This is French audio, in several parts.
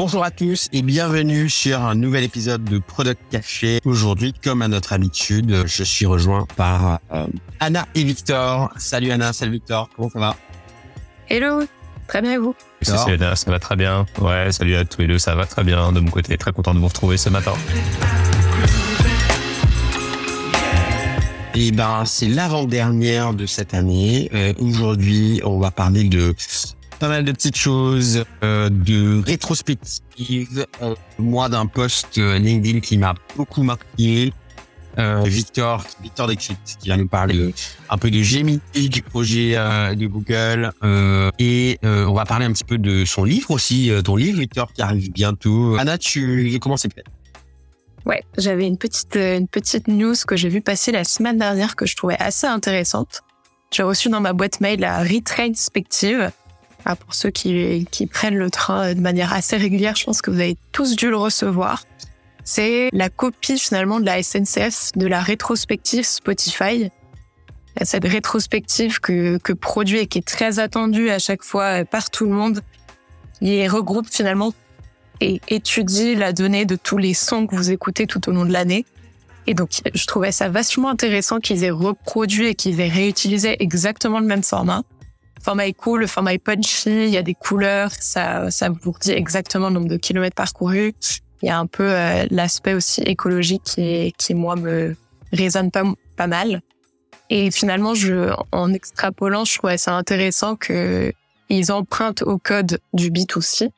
Bonjour à tous et bienvenue sur un nouvel épisode de Product Caché. Aujourd'hui, comme à notre habitude, je suis rejoint par euh, Anna et Victor. Salut Anna, salut Victor, comment ça va? Hello, très bien et vous? Salut Anna, ça va très bien. Ouais, salut à tous les deux, ça va très bien de mon côté. Très content de vous retrouver ce matin. Et ben, c'est l'avant-dernière de cette année. Euh, Aujourd'hui, on va parler de pas mal de petites choses, euh, de rétrospective, euh, moi d'un post euh, LinkedIn qui m'a beaucoup marqué. Victor, Victor Dexit, qui va nous parler un peu de Gemini, du projet de Google, et on va parler un petit peu de son livre aussi, ton livre Victor qui arrive bientôt. Anna, tu comment c'est fait? Ouais, j'avais une petite une petite news que j'ai vu passer la semaine dernière que je trouvais assez intéressante. J'ai reçu dans ma boîte mail la Retrainspective. Pour ceux qui, qui prennent le train de manière assez régulière, je pense que vous avez tous dû le recevoir. C'est la copie finalement de la SNCF de la rétrospective Spotify. Cette rétrospective que, que produit et qui est très attendue à chaque fois par tout le monde. Il regroupe finalement et étudie la donnée de tous les sons que vous écoutez tout au long de l'année. Et donc, je trouvais ça vachement intéressant qu'ils aient reproduit et qu'ils aient réutilisé exactement le même format. Format cool, format punchy, il y a des couleurs, ça, ça vous dit exactement le nombre de kilomètres parcourus. Il y a un peu euh, l'aspect aussi écologique qui, qui, moi, me résonne pas, pas mal. Et finalement, je, en extrapolant, je trouvais ça intéressant que ils empruntent au code du B2C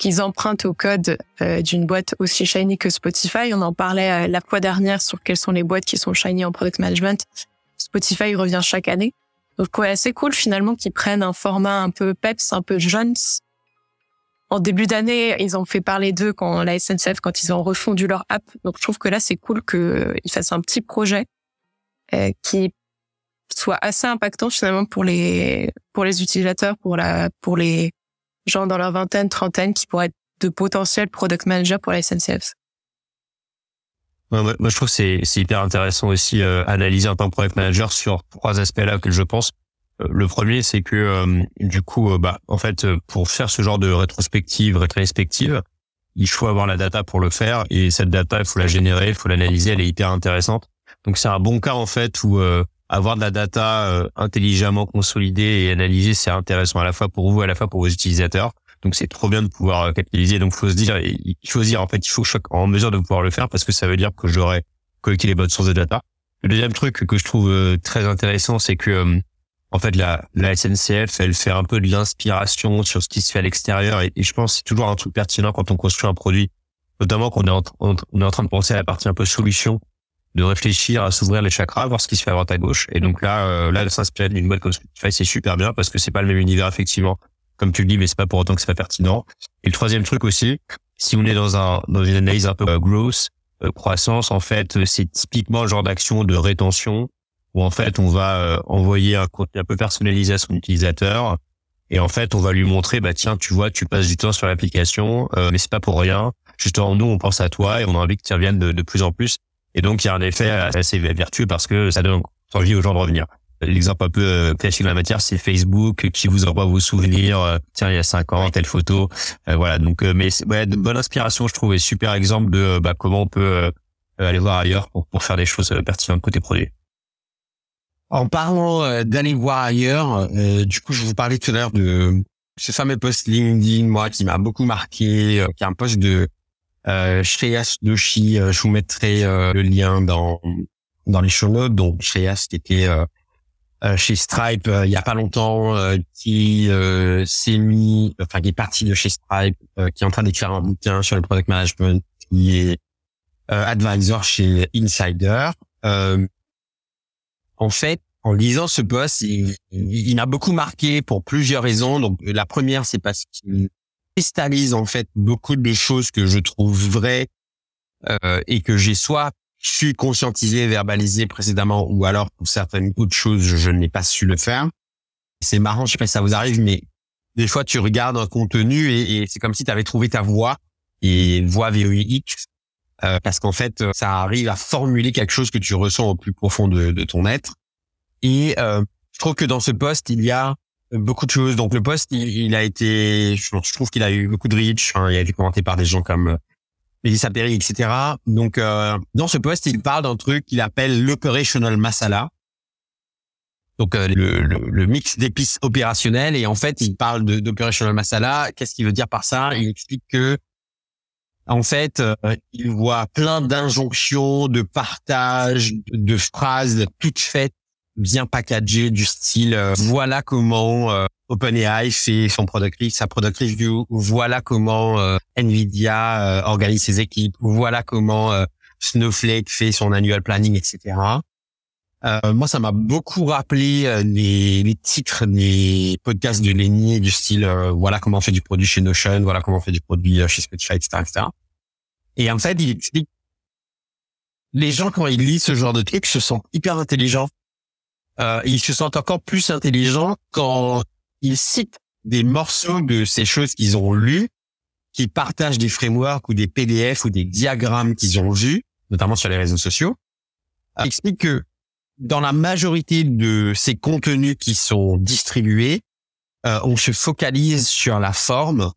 qu'ils empruntent au code euh, d'une boîte aussi shiny que Spotify. On en parlait euh, la fois dernière sur quelles sont les boîtes qui sont shiny en product management. Spotify revient chaque année. Donc ouais, c'est cool finalement qu'ils prennent un format un peu peps, un peu jones. En début d'année, ils ont fait parler d'eux quand la SNCF, quand ils ont refondu leur app. Donc je trouve que là, c'est cool qu'ils fassent un petit projet euh, qui soit assez impactant finalement pour les pour les utilisateurs, pour la pour les gens dans leur vingtaine, trentaine, qui pourraient être de potentiels product managers pour la SNCF. Moi, je trouve que c'est c'est hyper intéressant aussi euh, analyser en tant que product manager sur trois aspects-là que je pense. Euh, le premier, c'est que euh, du coup, euh, bah, en fait, euh, pour faire ce genre de rétrospective, rétrospective, il faut avoir la data pour le faire et cette data, il faut la générer, il faut l'analyser, elle est hyper intéressante. Donc c'est un bon cas en fait où avoir de la data intelligemment consolidée et analysée, c'est intéressant à la fois pour vous, à la fois pour vos utilisateurs. Donc c'est trop bien de pouvoir euh, capitaliser. Donc faut se dire, il faut se dire en fait, il faut que je sois en mesure de pouvoir le faire parce que ça veut dire que j'aurai collecté les bonnes sources de data. Le deuxième truc que je trouve euh, très intéressant, c'est que euh, en fait la, la SNCF, elle fait un peu de l'inspiration sur ce qui se fait à l'extérieur et, et je pense c'est toujours un truc pertinent quand on construit un produit, notamment qu'on est en, est en train de penser à la partie un peu solution de réfléchir à s'ouvrir les chakras, voir ce qui se fait à droite à gauche. Et donc là, euh, là, de s'inspirer d'une boîte comme Spotify, c'est super bien parce que c'est pas le même univers effectivement, comme tu le dis, mais c'est pas pour autant que c'est pas pertinent. Et le troisième truc aussi, si on est dans un dans une analyse un peu euh, growth, euh, croissance, en fait, euh, c'est typiquement le genre d'action de rétention où en fait on va euh, envoyer un contenu un peu personnalisé à son utilisateur. Et en fait, on va lui montrer, bah tiens, tu vois, tu passes du temps sur l'application, euh, mais c'est pas pour rien. Justement, nous, on pense à toi et on a envie que tu reviennes de, de plus en plus. Et donc, il y a un effet assez vertueux parce que ça donne envie aux gens de revenir. L'exemple un peu euh, classique de la matière, c'est Facebook qui vous envoie vos souvenirs. euh, tiens, il y a cinq ans, telle photo. Euh, voilà. Donc, euh, mais ouais, de bonne inspiration, je trouve, et super exemple de euh, bah, comment on peut euh, aller voir ailleurs pour, pour faire des choses euh, pertinentes côté produit. En parlant euh, d'aller voir ailleurs, euh, du coup, je vous parlais tout à l'heure de ce fameux post LinkedIn, moi, qui m'a beaucoup marqué, euh, qui est un post de euh, Shreyas Doshi. Euh, je vous mettrai euh, le lien dans dans les show. Donc, Shreyas qui était euh, euh, chez Stripe euh, il y a pas longtemps, euh, qui euh, s'est mis, enfin, qui est parti de chez Stripe, euh, qui est en train d'écrire un bouquin sur le product management, qui est euh, advisor chez Insider. Euh, en fait, en lisant ce post, il, il, il m'a beaucoup marqué pour plusieurs raisons. Donc, la première, c'est parce qu'il cristallise en fait beaucoup de choses que je trouve vraies euh, et que j'ai soit su conscientiser, verbaliser précédemment, ou alors pour certaines autres choses, je, je n'ai pas su le faire. C'est marrant, je sais pas si ça vous arrive, mais des fois, tu regardes un contenu et, c'est comme si tu avais trouvé ta voix et voix VOIX euh, parce qu'en fait, ça arrive à formuler quelque chose que tu ressens au plus profond de, de ton être. Et euh, je trouve que dans ce poste, il y a beaucoup de choses. Donc le post, il, a été, je, trouve qu'il a eu beaucoup de reach. Hein. il a été commenté par des gens comme euh, Perry, etc. Donc euh, dans ce post, il parle d'un truc qu'il appelle l'operational masala. Donc euh, le, le, mix d'épices opérationnelles et en fait il parle d'operational masala. Qu'est-ce qu'il veut dire par ça? Il explique que en fait il voit plein d'injonctions, de partage, de phrases toutes faites bien packagé du style euh, voilà comment euh, OpenAI fait son product sa product review, voilà comment euh, Nvidia organise ses équipes, voilà comment Snowflake fait son annual planning, etc. moi, ça m'a beaucoup rappelé les, les, titres des podcasts de Lenny du style voilà comment on fait du produit chez Notion, voilà comment on fait du produit chez Spotify, etc., etc. Et en fait, il explique les gens quand ils lisent ce genre de trucs se sentent hyper intelligents euh, ils se sentent encore plus intelligents quand ils citent des morceaux de ces choses qu'ils ont lues, qui partagent des frameworks ou des PDF ou des diagrammes qu'ils ont vus, notamment sur les réseaux sociaux, euh, explique que dans la majorité de ces contenus qui sont distribués, euh, on se focalise sur la forme,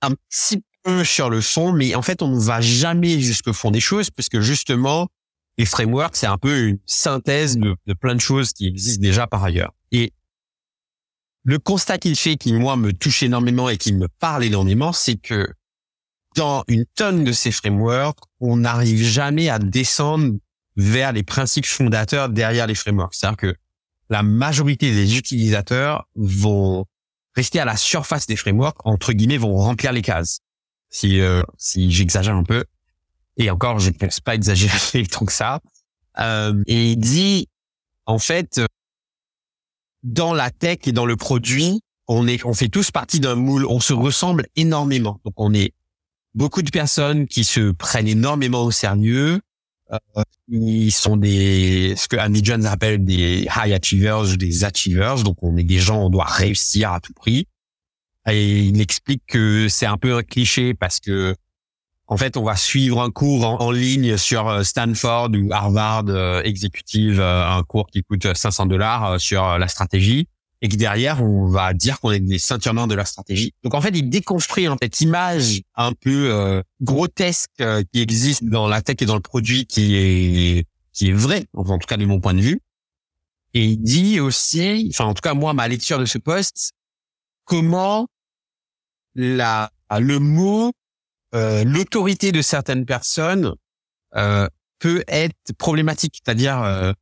un petit peu sur le fond, mais en fait, on ne va jamais jusqu'au fond des choses, puisque justement, les frameworks, c'est un peu une synthèse de, plein de choses qui existent déjà par ailleurs. Et le constat qu'il fait, qui moi me touche énormément et qui me parle énormément, c'est que dans une tonne de ces frameworks, on n'arrive jamais à descendre vers les principes fondateurs derrière les frameworks. C'est-à-dire que la majorité des utilisateurs vont rester à la surface des frameworks, entre guillemets, vont remplir les cases. Si, euh, si j'exagère un peu, et encore, je ne pense pas exagérer tant que ça. Euh, et il dit, en fait, dans la tech et dans le produit, on est, on fait tous partie d'un moule. On se ressemble énormément. Donc, on est beaucoup de personnes qui se prennent énormément au sérieux. Euh, ils sont des, ce que Andy Jones appelle des high achievers, des achievers. Donc, on est des gens, on doit réussir à tout prix. Et il explique que c'est un peu un cliché parce que en fait, on va suivre un cours en, ligne sur euh, Stanford ou Harvard euh, exécutive, euh, un cours qui coûte 500 dollars sur la stratégie, et que derrière, on va dire qu'on est des ceinturements de la stratégie. Donc en fait, il déconstruit en cette image un peu grotesque qui existe dans la tech et dans le produit, qui est qui est vrai, en tout cas de mon point de vue. Et il dit aussi, enfin en tout cas moi, ma lecture de ce poste, comment la le mot euh, l'autorité de certaines personnes euh, peut être problématique. C'est-à-dire euh,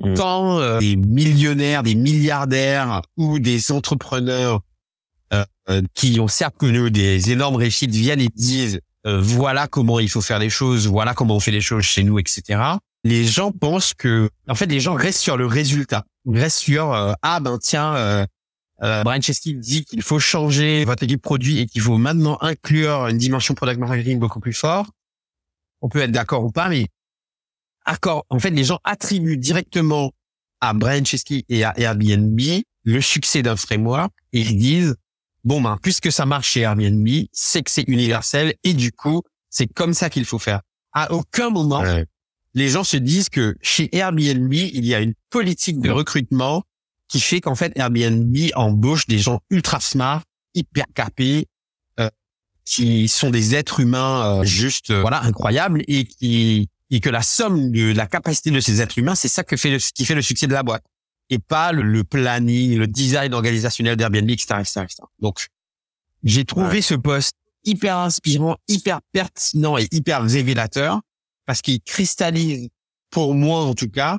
mm. quand euh, des millionnaires, des milliardaires ou des entrepreneurs qui ont certes connu des énormes réussites viennent et disent voilà comment il faut faire les choses, voilà comment on fait les choses chez nous, etc. Les gens pensent que, en fait, les gens restent sur le résultat, restent sur ah ben tiens, euh, Brian Chesky dit qu'il faut changer votre équipe produit et qu'il faut maintenant inclure une dimension product marketing beaucoup plus fort. On peut être d'accord ou pas, mais accord. En fait, les gens attribuent directement à Brian Chesky et à Airbnb le succès d'un framework et ils disent bon ben puisque ça marche chez Airbnb, c'est que c'est universel et du coup c'est comme ça qu'il faut faire. À aucun moment les gens se disent que chez Airbnb il y a une politique de recrutement qui fait qu'en fait Airbnb embauche des gens ultra smart, hyper capés, euh, qui sont des êtres humains euh, juste euh, voilà incroyables et qui et que la somme de la capacité de ces êtres humains, c'est ça que fait le, qui fait le succès de la boîte et pas le, planning, le design organisationnel d'Airbnb, etc., etc., Donc, j'ai trouvé ce poste hyper inspirant, hyper pertinent et hyper révélateur parce qu'il cristallise, pour moi en tout cas,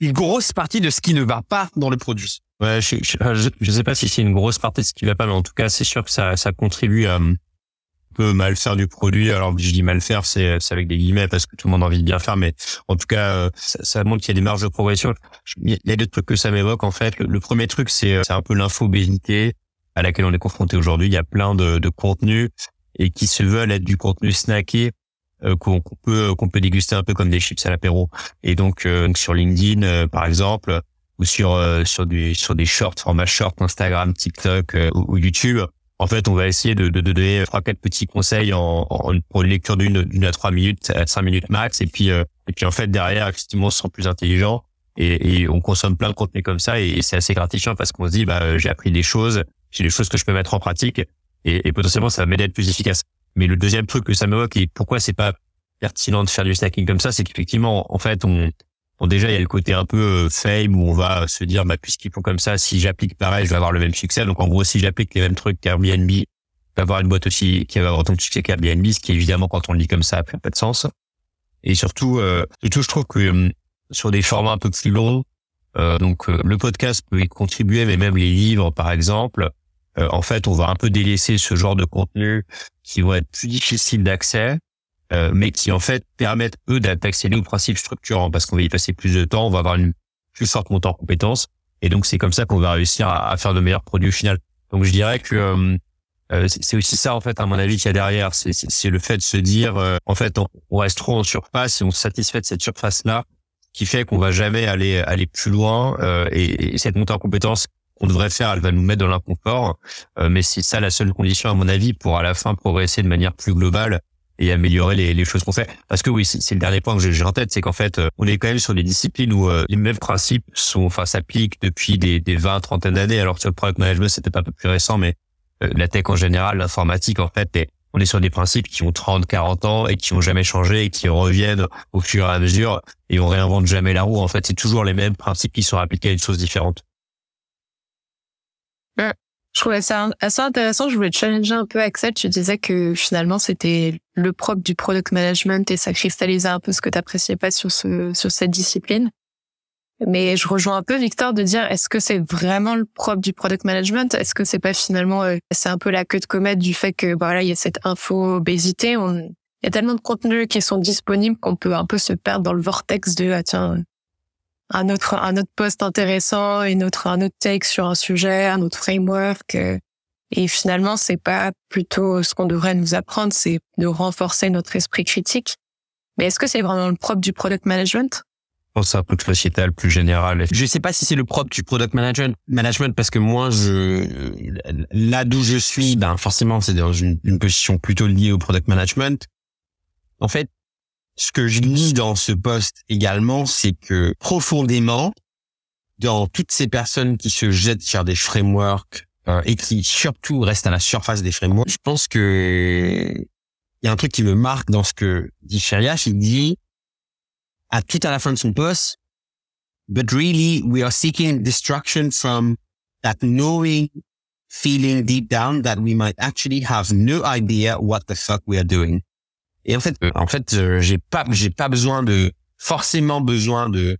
une grosse partie de ce qui ne va pas dans le produit. Ouais, je, je, sais pas si c'est une grosse partie de ce qui va pas, mais en tout cas, c'est sûr que ça, ça contribue à un peu mal faire du produit. Alors, je dis mal faire, c'est, c'est avec des guillemets parce que tout le monde a envie de bien faire, mais en tout cas, euh, ça, montre qu'il y a des marges de progression. Il y a deux trucs que ça m'évoque, en fait. Le, premier truc, c'est, c'est un peu l'infobésité à laquelle on est confronté aujourd'hui. Il y a plein de, de contenus et qui se veulent être du contenu snacké euh, qu'on peut qu'on peut déguster un peu comme des chips à l'apéro. Et donc euh, sur LinkedIn euh, par exemple ou sur sur des sur des shorts format short Instagram, TikTok ou, YouTube. En fait, on va essayer de, de, donner trois quatre petits conseils en, en pour une lecture d'une d'une à trois minutes, à cinq minutes max. Et puis et puis en fait derrière, effectivement, on se sent plus intelligent. Et, et on consomme plein de contenu comme ça et, c'est assez gratifiant parce qu'on se dit bah j'ai appris des choses, j'ai des choses que je peux mettre en pratique et, et potentiellement ça va m'aider à être plus efficace. Mais le deuxième truc que ça m'évoque et pourquoi c'est pas pertinent de faire du snacking comme ça, c'est qu'effectivement en fait on Bon, déjà, il y a le côté un peu euh, fame où on va se dire, bah, puisqu'ils font comme ça, si j'applique pareil, je vais avoir le même succès. Donc, en ggros, si j'applique les mêmes trucs qu'Airbnb, je vais avoir une boîte aussi qui va avoir autant de succès qu'Airbnb, ce qui évidemment, quand on le dit comme ça, n'a pas de sens. Et surtout, euh, surtout, je trouve que euh, sur des formats un peu plus longs, euh, donc euh, le podcast peut y contribuer, mais même les livres, par exemple, en fait, on va un peu délaisser ce genre de contenu qui vont être plus difficiles d'accès, mais qui en fait permettent eux d'accéder aux principes structurants, parce qu'on va y passer plus de temps, on va avoir une plus forte montée en compétences, et donc c'est comme ça qu'on va réussir à, faire de meilleurs produits au final. Donc je dirais que euh, c'est aussi ça en fait à mon avis qu'il y a derrière c'est le fait de se dire euh, en fait on, reste trop en surface et on se satisfait de cette surface là qui fait qu'on va jamais aller aller plus loin euh, et, cette montée en compétence qu'on devrait faire elle va nous mettre dans l'inconfort mais c'est ça la seule condition à mon avis pour à la fin progresser de manière plus globale et améliorer les, les choses qu'on fait parce que oui c'est le dernier point que j'ai en tête c'est qu'en fait on est quand même sur des disciplines où les mêmes principes sont enfin s'appliquent depuis des, des 20 30 d'années alors que sur le product management c'était un peu plus récent mais euh, la tech en général, l'informatique en fait, on est sur des principes qui ont 30, 40 ans et qui ont jamais changé et qui reviennent au fur et à mesure et on réinvente jamais la roue. En fait, c'est toujours les mêmes principes qui sont appliqués à une chose différente. Je trouvais ça assez intéressant. Je voulais te challenger un peu, Axel. Tu disais que finalement, c'était le propre du product management et ça cristallisait un peu ce que tu appréciais pas sur ce, sur cette discipline. Mais je rejoins un peu Victor de dire est-ce que c'est vraiment le propre du product management? Est-ce que c'est pas finalement euh, c'est un peu la queue de comète du fait que bah, voilà il y a cette info obésité? Il y a tellement de contenus qui sont disponibles qu'on peut un peu se perdre dans le vortex de ah tiens un autre un autre post intéressant une autre un autre take sur un sujet un autre framework euh, et finalement c'est pas plutôt ce qu'on devrait nous apprendre c'est de renforcer notre esprit critique mais est-ce que c'est vraiment le propre du product management? Pense un truc sociétal plus général. Je sais pas si c'est le propre du product management, management parce que moi, je là d'où je suis, ben forcément, c'est dans une, position plutôt liée au product management. En fait, ce que je lis dans ce poste également, c'est que profondément, dans toutes ces personnes qui se jettent sur des frameworks euh, et qui surtout restent à la surface des frameworks, je pense que il y a un truc qui me marque dans ce que dit Sheriash, il dit à tout à la fin de son poste. But really, we are seeking destruction from that knowing feeling deep down that we might actually have no idea what the fuck we are doing. Et en fait, euh, en fait, euh, j'ai pas, j'ai pas besoin de, forcément besoin de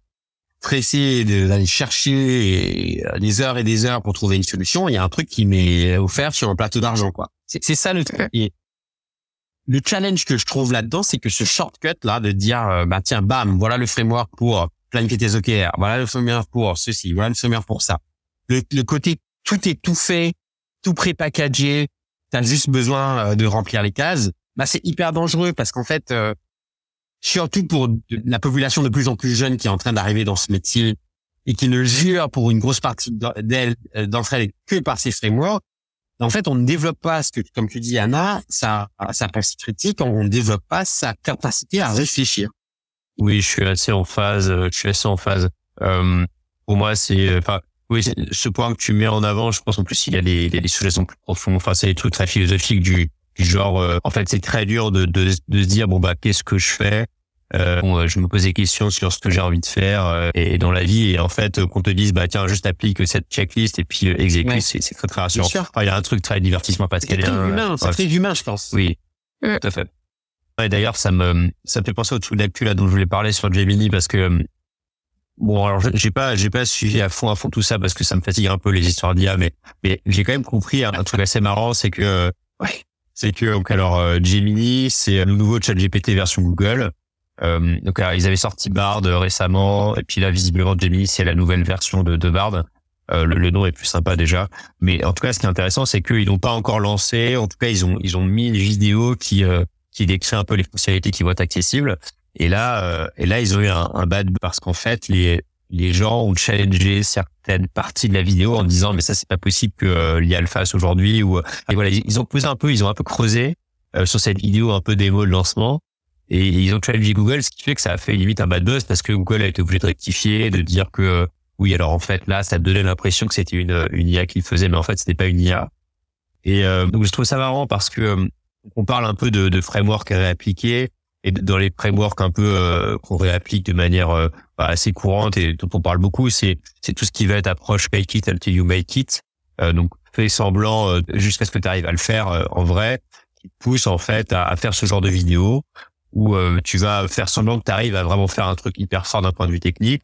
presser, d'aller chercher euh, des heures et des heures pour trouver une solution. Il y a un truc qui m'est offert sur un plateau d'argent, quoi. C'est ça le truc le challenge que je trouve là-dedans, c'est que ce shortcut là de dire bah tiens bam voilà le framework pour planifier tes OKR, voilà le framework pour ceci, voilà le framework pour ça. Le, le côté tout est tout fait, tout pré-packagé, t'as juste besoin de remplir les cases. Bah c'est hyper dangereux parce qu'en fait euh, surtout pour la population de plus en plus jeune qui est en train d'arriver dans ce métier et qui ne jure pour une grosse partie d'elle d'entre elles que par ces frameworks, en fait, on ne développe pas ce que, comme tu dis, Anna, sa, sa pensée critique, on ne développe pas sa capacité à réfléchir. Oui, je suis assez en phase. Euh, je suis assez en phase. Euh, pour moi, c'est, euh, enfin, oui, ce point que tu mets en avant, je pense en plus il y a des, des, des sujets plus profonds. Enfin, c'est des trucs très philosophiques du, du genre. Euh, en fait, c'est très dur de, de, de se dire bon bah qu'est-ce que je fais? Euh, bon, euh, je me pose des questions sur ce que j'ai envie de faire euh, et dans la vie et en fait qu'on te dise bah tiens juste applique cette checklist et puis exécute c'est très très rassurant. il y a un truc très divertissement parce qu'elle est très humain, c'est très humain je pense. Oui, tout à fait. Et d'ailleurs ça me ça me fait penser au truc d'actu là dont je voulais parler sur Gemini parce que bon alors j'ai pas j'ai pas suivi à fond à fond tout ça parce que ça me fatigue un peu les histoires d'IA mais mais j'ai quand même compris un, truc assez marrant c'est que ouais c'est que donc alors Gemini c'est le nouveau ChatGPT version Google euh, donc ils avaient sorti Bard euh, récemment, et puis là visiblement Gemini c'est la nouvelle version de, Bard. Euh, le, nom est plus sympa déjà, mais en tout cas ce qui est intéressant c'est qu'ils n'ont pas encore lancé. En tout cas ils ont ils ont mis une vidéo qui euh, qui décrit un peu les fonctionnalités qui vont être accessibles. Et là euh, et là ils ont eu un, un bad parce qu'en fait les les gens ont challengé certaines parties de la vidéo en disant mais ça c'est pas possible que euh, l'IA le fasse aujourd'hui ou et voilà ils ont posé un peu ils ont un peu creusé sur cette vidéo un peu démo de lancement Et ils ont challengé Google, ce qui fait que ça a fait limite un bad buzz parce que Google a été obligé de rectifier, de dire que oui, alors en fait là, ça donnait l'impression que c'était une, une IA qu'il faisait, mais en fait c'était pas une IA. Et euh, donc je trouve ça marrant parce que euh, on parle un peu de, de framework à réappliquer et dans les frameworks un peu euh, qu'on réapplique de manière bah, assez courante et dont on parle beaucoup, c'est c'est tout ce qui va être approche make it until you make it. donc fais semblant jusqu'à ce que tu arrives à le faire en vrai, qui pousse en fait à, à, faire ce genre de vidéo où tu vas faire semblant que tu arrives à vraiment faire un truc hyper fort d'un point de vue technique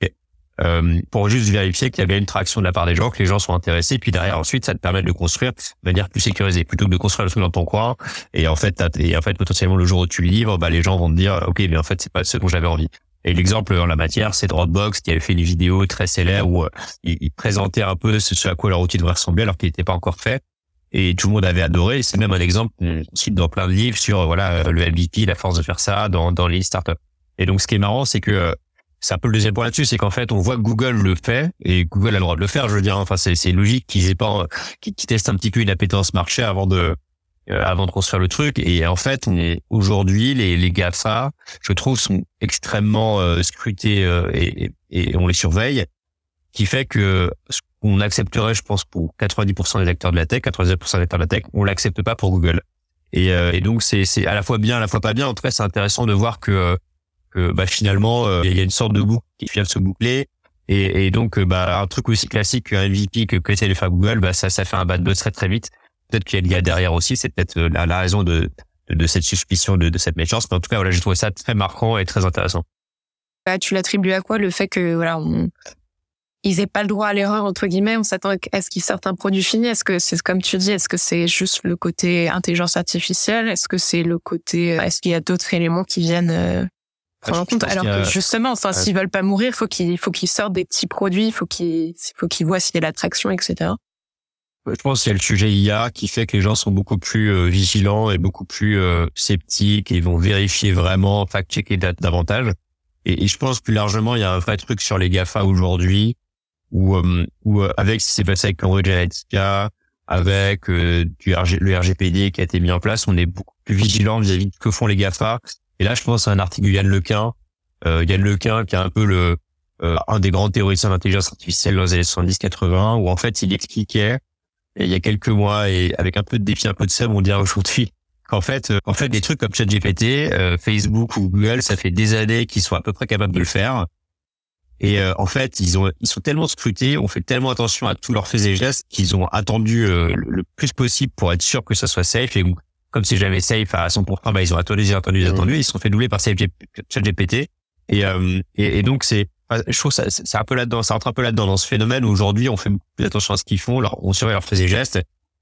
euh, pour juste vérifier qu'il y avait une traction de la part des gens, que les gens sont intéressés, puis derrière ensuite ça te permet de construire de manière plus sécurisée, plutôt que de construire le truc dans ton coin. Et en fait, et en fait potentiellement le jour où tu le livres, bah les gens vont te dire ok, mais en fait c'est pas ce dont j'avais envie. Et l'exemple en la matière, c'est Dropbox qui avait fait une vidéo très célèbre où euh, il, présentait un peu ce, à quoi leur outil devrait ressembler alors qu'il n'était pas encore fait. Et tout le monde avait adoré. C'est même un exemple cite dans plein de livres sur voilà le MVP, la force de faire ça dans, dans les startups. Et donc ce qui est marrant, c'est que c'est un peu le deuxième point là-dessus, c'est qu'en fait, on voit que Google le fait et Google a le droit de le faire. Je veux dire, enfin, c'est logique qu'ils pas, qu'ils testent un petit peu une appétence marché avant de, euh, avant de construire le truc. Et en fait, aujourd'hui, les, les GAFA, je trouve, sont extrêmement euh, scrutés euh, et, et, on les surveille, qui fait que ce qu'on accepterait, je pense, pour 90% des acteurs de la tech, 90% des acteurs de la tech, on l'accepte pas pour Google. Et, et donc, c'est à la fois bien, à la fois pas bien. En tout cas, c'est intéressant de voir que bah, finalement euh, il y a une sorte de boucle qui vient de se boucler et, donc euh, bah un truc aussi classique qu'un MVP que qu'essaie de faire Google bah ça ça fait un bad buzz très très vite peut-être qu'il y a le gars derrière aussi c'est peut-être euh, la, raison de, de cette suspicion de, cette méchance mais en tout cas voilà j'ai trouvé ça très marquant et très intéressant bah, tu l'attribues à quoi le fait que voilà ils aient pas le droit à l'erreur entre guillemets. On s'attend à ce qu'ils sortent un produit fini? Est-ce que c'est comme tu dis Est-ce que c'est juste le côté intelligence artificielle? Est-ce que c'est le côté Est-ce qu'il y a d'autres éléments qui viennent compte. Alors que justement, s'ils veulent pas mourir, faut qu'ils faut qu'ils sortent des petits produits, faut qu'ils faut qu'ils voient s'il y a l'attraction, etc. Je pense qu'il y a le sujet IA qui fait que les gens sont beaucoup plus euh, vigilants et beaucoup plus euh, sceptiques et vont vérifier vraiment, fact-checker davantage. Et, je pense plus largement, il y a un vrai truc sur les GAFA aujourd'hui où, euh, où avec ce qui s'est passé avec Cambridge Analytica, avec du le RGPD qui a été mis en place, on est beaucoup plus vigilant vis-à-vis de ce que font les GAFA et là, je pense à un article de Yann Lequin, euh, Yann Lequin qui est un peu le euh, un des grands théoriciens d'intelligence artificielle dans les années 70-80, où en fait, il expliquait il y a quelques mois et avec un peu de défi, un peu de seum, on dirait aujourd'hui qu'en fait, euh, en fait, des trucs comme ChatGPT, euh, Facebook ou Google, ça fait des années qu'ils sont à peu près capables de le faire. Et euh, en fait, ils ont, ils sont tellement scrutés, on fait tellement attention à tous leurs faits et gestes qu'ils ont attendu le plus possible pour être sûr que ça soit safe. Comme c'est jamais safe à 100%, bah, ils ont attendu, ils ont attendu, ils ont attendu, ils se sont fait doubler par ChatGPT. Et, euh, et, et donc c'est, je trouve ça, c'est un peu là-dedans, ça rentre un peu là-dedans dans ce phénomène où aujourd'hui on fait plus attention à ce qu'ils font, leur, on surveille leurs faits et gestes,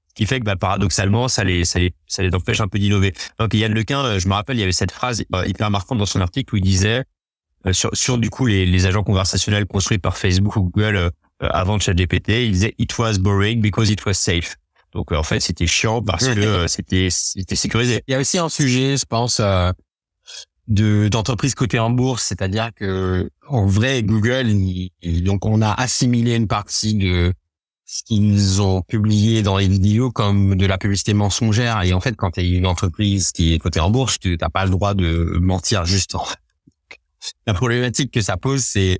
ce qui fait que bah, paradoxalement ça les, ça les, ça les empêche un peu d'innover. Donc Yann Lequin, euh, je me rappelle, il y avait cette phrase euh, hyper marquante dans son article où il disait sur, sur du coup les, les agents conversationnels construits par Facebook ou Google avant ChatGPT, il disait it was boring because it was safe. Donc en fait, c'était chiant parce que euh, c'était c'était sécurisé. Il y a aussi un sujet, je pense, euh, de d'entreprise cotée en bourse, c'est-à-dire que en vrai, Google, donc on a assimilé une partie de ce qu'ils ont publié dans les vidéos comme de la publicité mensongère. Et en fait, quand tu es une entreprise qui est cotée en bourse, tu n'as pas le droit de mentir juste. La problématique que ça pose, c'est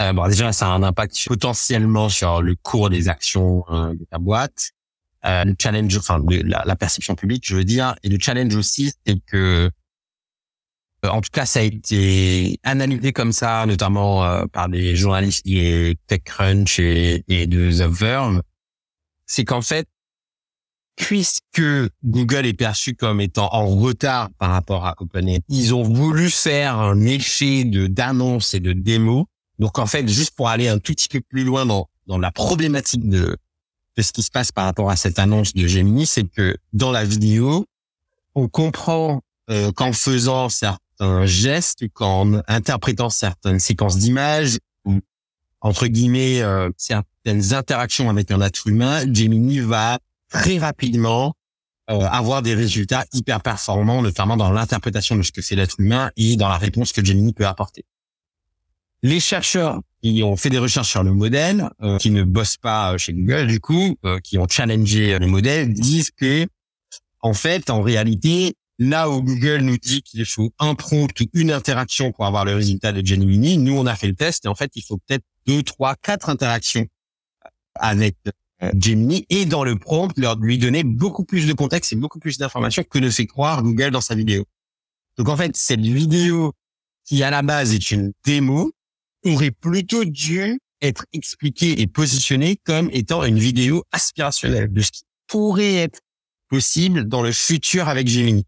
euh, bon, déjà, ça a un impact potentiellement sur le cours des actions de ta boîte. Euh, le challenge, enfin la, la, perception publique, je veux dire, et le challenge aussi, c'est que, euh, en tout cas, ça a été analysé comme ça, notamment euh, par des journalistes et TechCrunch et, et de The Verve, c'est qu'en fait, puisque Google est perçu comme étant en retard par rapport à OpenAI, ils ont voulu faire un effet de d'annonce et de démo. Donc en fait, juste pour aller un tout petit peu plus loin dans dans la problématique de ce qui se passe par rapport à cette annonce de Gemini, c'est que dans la vidéo, on comprend euh, qu'en faisant certains gestes, qu'en interprétant certaines séquences d'images, entre guillemets euh, certaines interactions avec un être humain, Gemini va très rapidement euh, avoir des résultats hyper performants, notamment dans l'interprétation de ce que c'est l'être humain et dans la réponse que Gemini peut apporter. Les chercheurs qui ont fait des recherches sur le modèle, euh, qui ne bossent pas euh, chez Google du coup, euh, qui ont challengé le modèle, disent que en fait, en réalité, Là où Google nous dit qu'il faut un prompt ou une interaction pour avoir le résultat de Gemini, nous on a fait le test et en fait il faut peut-être deux, trois, quatre interactions avec euh, Gemini et dans le prompt leur lui donner beaucoup plus de contexte et beaucoup plus d'informations que ne fait croire Google dans sa vidéo. Donc en fait cette vidéo qui à la base est une démo aurait plutôt dû être expliquée et positionnée comme étant une vidéo aspirationnelle de ce qui pourrait être possible dans le futur avec Gemini.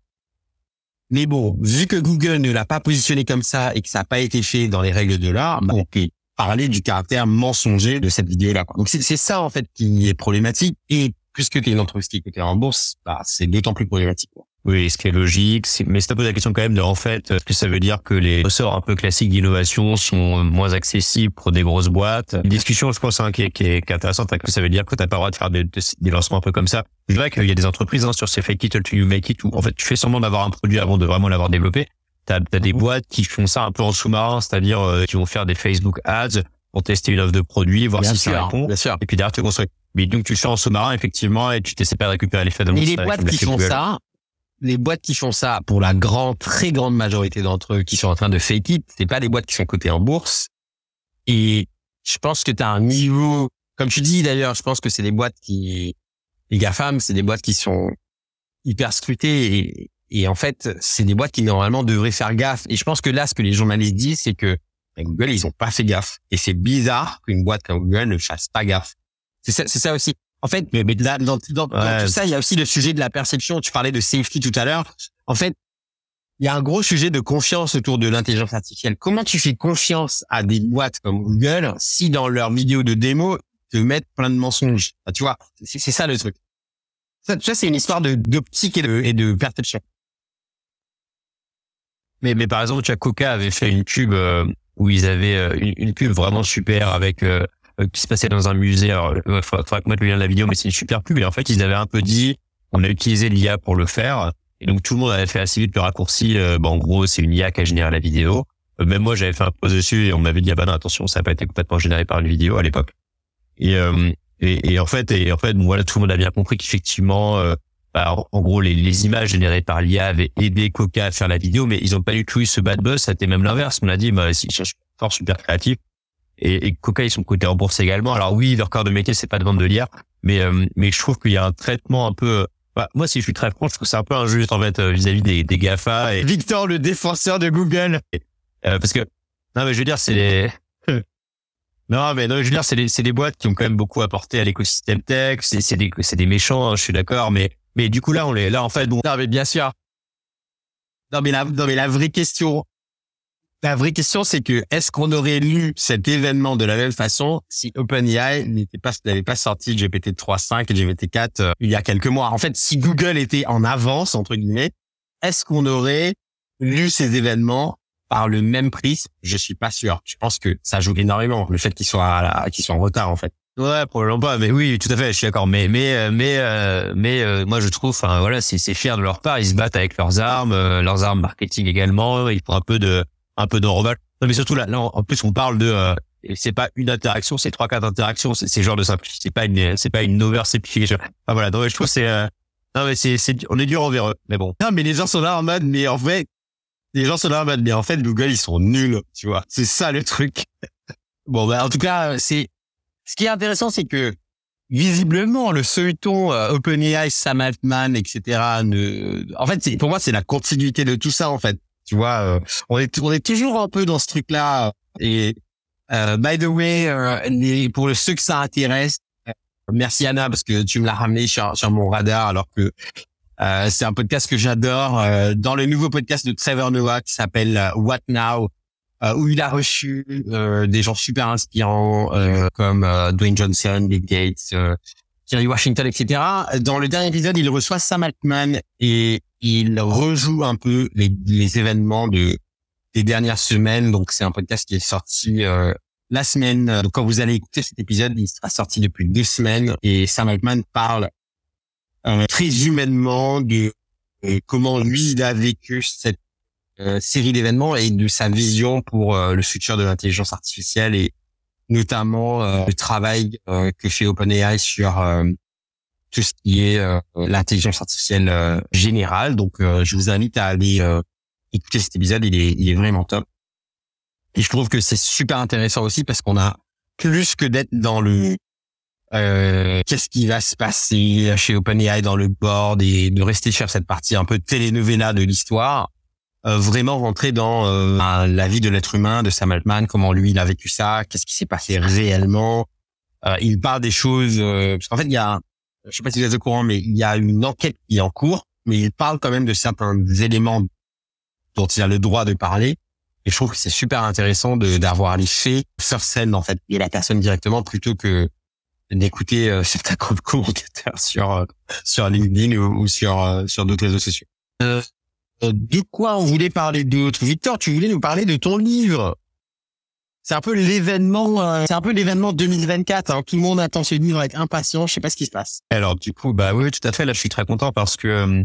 Mais bon, vu que Google ne l'a pas positionné comme ça et que ça n'a pas été fait dans les règles de l'art, bah, on peut parler du caractère mensonger de cette vidéo-là. Donc c'est ça en fait qui est problématique. Et puisque tu es une entreprise qui est en bourse, bah, c'est d'autant plus problématique. Oui, ce qui est logique. Mais ça pose la question quand même de, en fait, est-ce que ça veut dire que les ressorts un peu classiques d'innovation sont moins accessibles pour des grosses boîtes? Une discussion, je pense, hein, qui, est, qui, est, intéressante, que ça veut dire que tu n'as pas le droit de faire des, des, lancements un peu comme ça. Je dirais qu'il y a des entreprises hein, sur ces fake it until you make it où, en fait, tu fais semblant d'avoir un produit avant de vraiment l'avoir développé. Tu as, des boîtes qui font ça un peu en sous-marin, c'est-à-dire euh, qui vont faire des Facebook ads pour tester une offre de produit, voir si ça répond. Bien sûr. Et puis derrière, tu construis. Mais donc, tu le fais en sous-marin, effectivement, et tu t'essaies pas de récupérer l'effet de Mais les boîtes qui font ça, les boîtes qui font ça, pour la grande, très grande majorité d'entre eux qui sont en train de fake it, c'est pas des boîtes qui sont cotées en bourse. Et je pense que tu as un niveau, comme tu dis d'ailleurs, je pense que c'est des boîtes qui, les GAFAM, c'est des boîtes qui sont hyper scrutées et, en fait, c'est des boîtes qui normalement devraient faire gaffe. Et je pense que là, ce que les journalistes disent, c'est que ben, Google, ils ont pas fait gaffe. Et c'est bizarre qu'une boîte comme Google ne fasse pas gaffe. C'est ça, ça aussi. En fait, mais, mais là, dans, dans, tout ça, il y a aussi le sujet de la perception. Tu parlais de safety tout à l'heure. En fait, il y a un gros sujet de confiance autour de l'intelligence artificielle. Comment tu fais confiance à des boîtes comme Google si dans leurs vidéos de démo, te mettent plein de mensonges? Tu vois, c'est ça le truc. Ça, ça c'est une histoire de d'optique et de, et de perception. Mais, mais par exemple, tu as Coca avait fait une pub euh, où ils avaient euh, une, une, pub vraiment super avec euh, qui se passait dans un musée. Alors, il faudra, que moi je de la vidéo, mais c'est une super pub. Et en fait, ils avaient un peu dit, on a utilisé l'IA pour le faire. Et donc, tout le monde avait fait assez vite le raccourci. Euh, en gros, c'est une IA qui a généré la vidéo. Euh, même moi, j'avais fait un post dessus et on m'avait dit, ah bah non, attention, ça n'a pas été complètement généré par une vidéo à l'époque. Et, et, et, en fait, et en fait, voilà, tout le monde a bien compris qu'effectivement, bah, en gros, les, les, images générées par l'IA avaient aidé Coca à faire la vidéo, mais ils ont pas du tout eu ce bad buzz. Ça a été même l'inverse. On a dit, bah, si cherchent fort super créatif, et, et Coca ils sont cotés en bourse également. Alors oui, leur corps de métier c'est pas de vendre de l'IA, mais euh, mais je trouve qu'il y a un traitement un peu. Bah, moi, si je suis très franc, je trouve que c'est un peu injuste en fait euh, vis-à-vis des, des Gafa et Victor, le défenseur de Google. Euh, parce que non, mais je veux dire, c'est les non, mais non, je veux dire, c'est des c'est des boîtes qui ont quand même beaucoup apporté à l'écosystème tech. C'est c'est des c'est des méchants, hein, je suis d'accord, mais mais du coup là, on les là en fait bon. Non, mais bien sûr. Non, mais la non mais la vraie question, la vraie question, c'est que est-ce qu'on aurait lu cet événement de la même façon si OpenAI n'était pas n'avait pas sorti GPT 3.5 et GPT 4 euh, il y a quelques mois? En fait, si Google était en avance entre guillemets, est-ce qu'on aurait lu ces événements par le même prix Je suis pas sûr. Je pense que ça joue énormément le fait qu'ils soient qu'ils soient en retard en fait. Ouais, probablement pas, mais oui, tout à fait, je suis d'accord. Mais mais euh, mais euh, mais moi je trouve, voilà, c'est c'est fier de leur part. Ils se battent avec leurs armes, leurs armes marketing également. Ils font un peu de un peu normal. Non, mais surtout là, là, en plus, on parle de, euh, c'est pas une interaction, c'est trois, quatre interactions, c'est, c'est genre de simplicité, c'est pas une, c'est pas une over simplification. Enfin voilà, donc je trouve c'est, euh, non mais c'est, c'est, on est dur envers eux, mais bon. Non, mais les gens sont là en mode, mais en fait, les gens sont là en mode, mais en fait, Google, ils sont nuls, tu vois. C'est ça le truc. bon, bah, en tout cas, c'est, ce qui est intéressant, c'est que, visiblement, le feuilleton euh, OpenAI, Sam Altman, etc. Ne... En fait, c'est, pour moi, c'est la continuité de tout ça, en fait. Tu vois, euh, on est on est toujours un peu dans ce truc-là. Et euh, by the way, euh, pour ceux que ça intéresse, euh, merci Anna parce que tu me l'as ramené sur, sur mon radar alors que c'est un podcast que j'adore. dans le nouveau podcast de Trevor Noah qui s'appelle What Now, où il a reçu des gens super inspirants comme Dwayne Johnson, Bill Gates, Kerry Washington, etc. Dans le dernier épisode, il reçoit Sam Altman et il rejoue un peu les, les événements de des dernières semaines. Donc c'est un podcast qui est sorti euh, la semaine. Donc quand vous allez écouter cet épisode, il sera sorti depuis deux semaines et Sam Altman parle euh, très humainement de comment lui il a vécu cette euh, série d'événements et de sa vision pour le futur de l'intelligence artificielle et notamment le travail que fait OpenAI sur tout ce qui est l'intelligence artificielle générale. Donc, je vous invite à aller écouter cet épisode. Il est, il est vraiment top. Et je trouve que c'est super intéressant aussi parce qu'on a plus que d'être dans le euh, qu'est-ce qui va se passer chez OpenAI dans le board et de rester sur cette partie un peu telenovela de l'histoire, euh, vraiment rentrer dans euh, la vie de l'être humain, de Sam Altman, comment lui il a vécu ça, qu'est-ce qui s'est passé réellement. Euh, il parle des choses parce qu'en fait il y a, je sais pas si vous êtes au courant, mais il y a une enquête qui est en cours, mais il parle quand même de certains éléments dont il a le droit de parler. Et je trouve que c'est super intéressant de d'avoir les faits sur scène en fait et la personne directement plutôt que d'écouter euh, certains commentateurs sur euh, sur LinkedIn ou, sur euh, sur d'autres réseaux sociaux. Euh, de quoi on voulait parler d'autre? Victor, tu voulais nous parler de ton livre. C'est un peu l'événement, c'est un peu l'événement 2024. Hein. Tout le monde attend ce livre avec impatience. Je sais pas ce qui se passe. Alors du coup, bah oui, tout à fait. Là, je suis très content parce que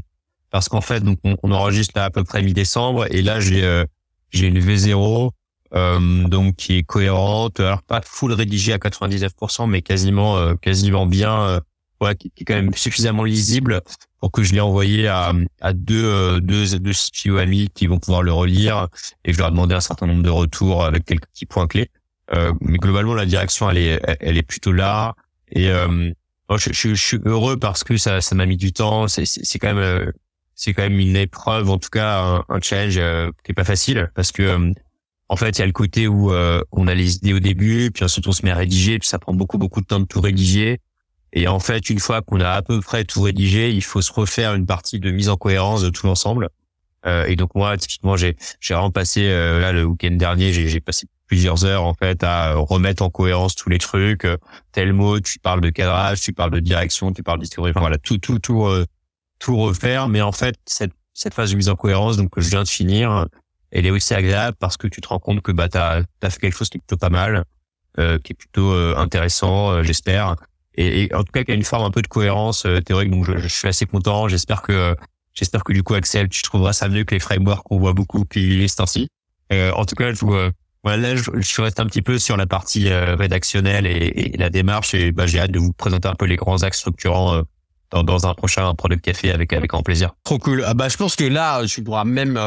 parce qu'en fait, donc on, enregistre là à peu près mi-décembre et là j'ai j'ai une V0 euh, donc qui est cohérente, alors pas full rédigée à 99%, mais quasiment euh, quasiment bien, euh, ouais, qui, est quand même suffisamment lisible pour que je l'ai envoyé à, à deux euh, deux deux CTO amis qui vont pouvoir le relire et je leur ai demandé un certain nombre de retours avec quelques petits points clés. Euh, mais globalement, la direction elle est elle est plutôt là et je, je, je, suis heureux parce que ça ça m'a mis du temps. C'est c'est quand même c'est quand même une épreuve, en tout cas un, un challenge qui est pas facile parce que en fait, il y a le côté où euh, on a les idées au début, puis ensuite on se met à rédiger, puis ça prend beaucoup beaucoup de temps de tout rédiger. Et en fait, une fois qu'on a à peu près tout rédigé, il faut se refaire une partie de mise en cohérence de tout l'ensemble. Euh, et donc moi, typiquement, j'ai j'ai vraiment passé euh, là le week-end dernier, j'ai passé plusieurs heures en fait à remettre en cohérence tous les trucs. tel mot, tu parles de cadrage, tu parles de direction, tu parles d'histoire. Enfin voilà, tout tout tout tout refaire. Mais en fait, cette cette phase de mise en cohérence, donc que je viens de finir, elle est aussi agréable parce que tu te rends compte que bah t'as as fait quelque chose qui est plutôt pas mal, euh, qui est plutôt euh, intéressant, euh, j'espère. Et, en tout cas, qui a une forme un peu de cohérence théorique. Donc, je, je, suis assez content. J'espère que j'espère que du coup, Axel, tu trouveras ça mieux que les frameworks qu'on voit beaucoup qui listent ainsi. en tout cas, je vous voilà, je, je reste un petit peu sur la partie rédactionnelle et, et, la démarche et bah, j'ai hâte de vous présenter un peu les grands axes structurants dans, dans un prochain product café avec avec grand plaisir. Trop cool. Ah bah je pense que là, tu pourras même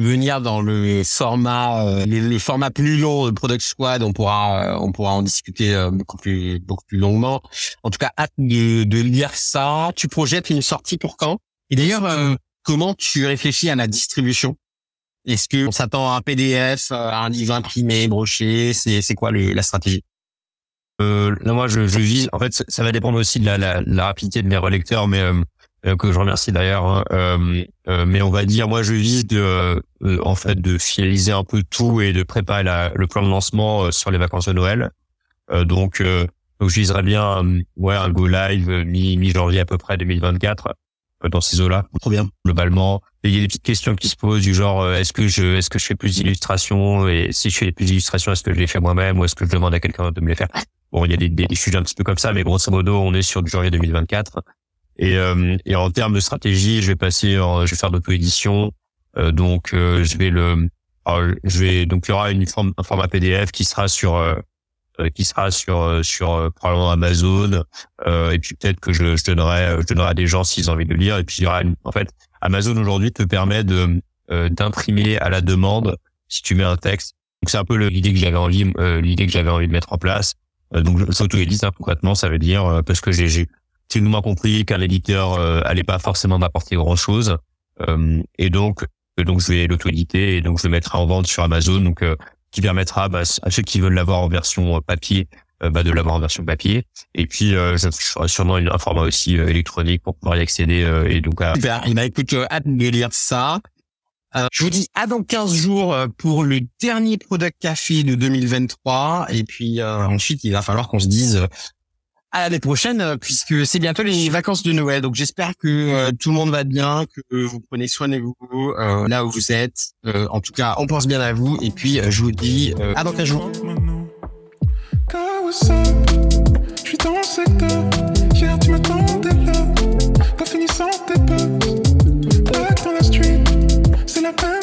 venir dans le format euh, le, format plus long de Product Squad, on pourra euh, on pourra en discuter euh, beaucoup plus beaucoup plus longuement. En tout cas, hâte de, de lire ça. Tu projettes une sortie pour quand? Et d'ailleurs, comment tu réfléchis à la distribution? Est-ce que on s'attend à un PDF, à un livre imprimé, broché? C'est c'est quoi le, la stratégie? Euh, là, moi, je, je vise. En fait, ça, va dépendre aussi de la, la, la rapidité de mes relecteurs, mais euh, que je remercie d'ailleurs. Hein. Euh, euh, mais on va dire, moi, je vise de, en fait, de finaliser un peu tout et de préparer la, le plan de lancement sur les vacances de Noël. donc, donc, je viserais bien, ouais, un go live mi mi janvier à peu près 2024 dans ces eaux-là. Trop bien. Globalement, il y a des petites questions qui se posent du genre est-ce que je est-ce que je fais plus d'illustrations? Et si je fais plus d'illustrations est-ce que je les fais moi-même ou est-ce que je demande à quelqu'un de me les faire? Bon, il y a des, des, sujets un petit peu comme ça, mais grosso modo, on est sur du janvier 2024. Et, euh, et en termes de stratégie, je vais passer, je vais faire d'auto-édition. Euh, donc, euh, je vais le, je vais donc il y aura une forme, un format PDF qui sera sur qui sera sur sur probablement Amazon. Et puis peut-être que je, je donnerai je donnerai à des gens s'ils ont envie de lire. Et puis il y aura en fait Amazon aujourd'hui te permet de d'imprimer à la demande si tu mets un texte. Donc c'est un peu l'idée que j'avais envie l'idée que j'avais envie de mettre en place. Donc s'auto-édite hein, concrètement ça veut dire parce que j'ai tout le monde compris qu'un éditeur euh, allait pas forcément m'apporter grand chose euh, et donc donc je vais l'auto-éditer et donc je le mettrai en vente sur Amazon donc euh, qui permettra bah, à ceux qui veulent l'avoir en version papier bah, de l'avoir en version papier. Et puis euh, je ferai sûrement un format aussi électronique pour pouvoir y accéder et donc à... Super. Eh ben, écoute hâte de lire ça. Je vous dis à dans 15 jours pour le dernier Product Café de 2023 et puis ensuite il va falloir qu'on se dise à l'année prochaine, euh, puisque c'est bientôt les vacances de Noël. Donc j'espère que euh, tout le monde va bien, que vous prenez soin de vous euh, là où vous êtes. en tout cas, on pense bien à vous. Et puis je vous dis à dans 15 jours. C'est la.